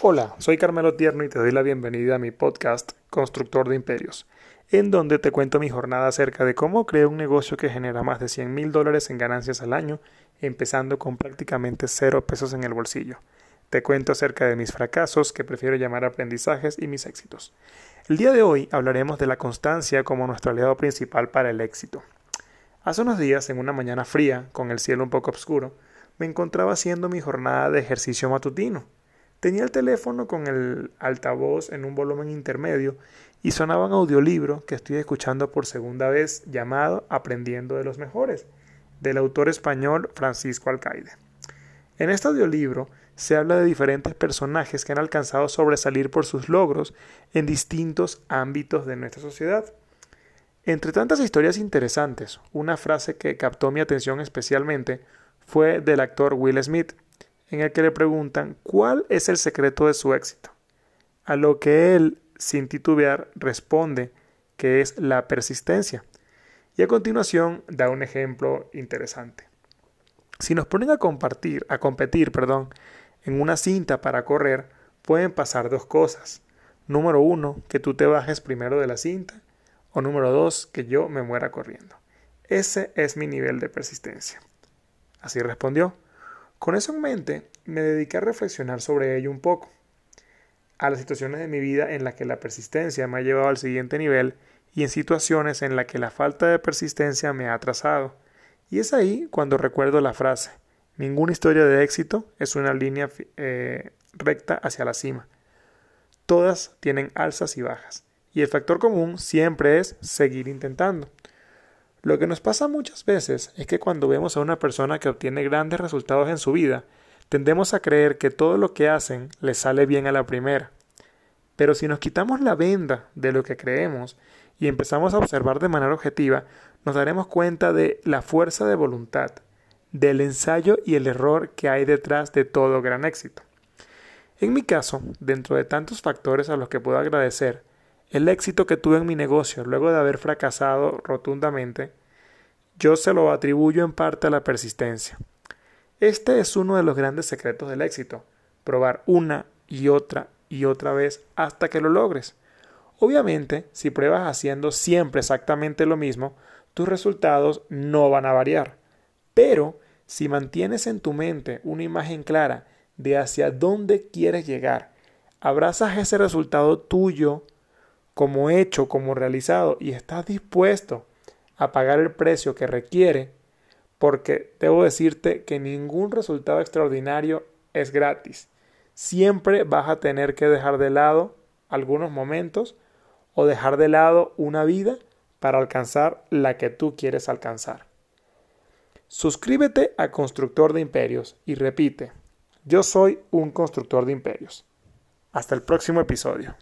Hola, soy Carmelo Tierno y te doy la bienvenida a mi podcast Constructor de Imperios, en donde te cuento mi jornada acerca de cómo creo un negocio que genera más de 100 mil dólares en ganancias al año, empezando con prácticamente cero pesos en el bolsillo. Te cuento acerca de mis fracasos, que prefiero llamar aprendizajes, y mis éxitos. El día de hoy hablaremos de la constancia como nuestro aliado principal para el éxito. Hace unos días, en una mañana fría, con el cielo un poco oscuro, me encontraba haciendo mi jornada de ejercicio matutino. Tenía el teléfono con el altavoz en un volumen intermedio y sonaba un audiolibro que estoy escuchando por segunda vez llamado Aprendiendo de los Mejores, del autor español Francisco Alcaide. En este audiolibro se habla de diferentes personajes que han alcanzado sobresalir por sus logros en distintos ámbitos de nuestra sociedad. Entre tantas historias interesantes, una frase que captó mi atención especialmente fue del actor Will Smith, en el que le preguntan cuál es el secreto de su éxito, a lo que él, sin titubear, responde que es la persistencia. Y a continuación da un ejemplo interesante. Si nos ponen a compartir, a competir, perdón, en una cinta para correr, pueden pasar dos cosas. Número uno, que tú te bajes primero de la cinta, o número dos, que yo me muera corriendo. Ese es mi nivel de persistencia. Así respondió. Con eso en mente, me dediqué a reflexionar sobre ello un poco, a las situaciones de mi vida en las que la persistencia me ha llevado al siguiente nivel y en situaciones en las que la falta de persistencia me ha atrasado. Y es ahí cuando recuerdo la frase, ninguna historia de éxito es una línea eh, recta hacia la cima. Todas tienen alzas y bajas, y el factor común siempre es seguir intentando. Lo que nos pasa muchas veces es que cuando vemos a una persona que obtiene grandes resultados en su vida, tendemos a creer que todo lo que hacen le sale bien a la primera. Pero si nos quitamos la venda de lo que creemos y empezamos a observar de manera objetiva, nos daremos cuenta de la fuerza de voluntad, del ensayo y el error que hay detrás de todo gran éxito. En mi caso, dentro de tantos factores a los que puedo agradecer, el éxito que tuve en mi negocio luego de haber fracasado rotundamente, yo se lo atribuyo en parte a la persistencia. Este es uno de los grandes secretos del éxito, probar una y otra y otra vez hasta que lo logres. Obviamente, si pruebas haciendo siempre exactamente lo mismo, tus resultados no van a variar. Pero, si mantienes en tu mente una imagen clara de hacia dónde quieres llegar, abrazas ese resultado tuyo como hecho, como realizado, y estás dispuesto a pagar el precio que requiere, porque debo decirte que ningún resultado extraordinario es gratis. Siempre vas a tener que dejar de lado algunos momentos o dejar de lado una vida para alcanzar la que tú quieres alcanzar. Suscríbete a Constructor de Imperios y repite, yo soy un constructor de imperios. Hasta el próximo episodio.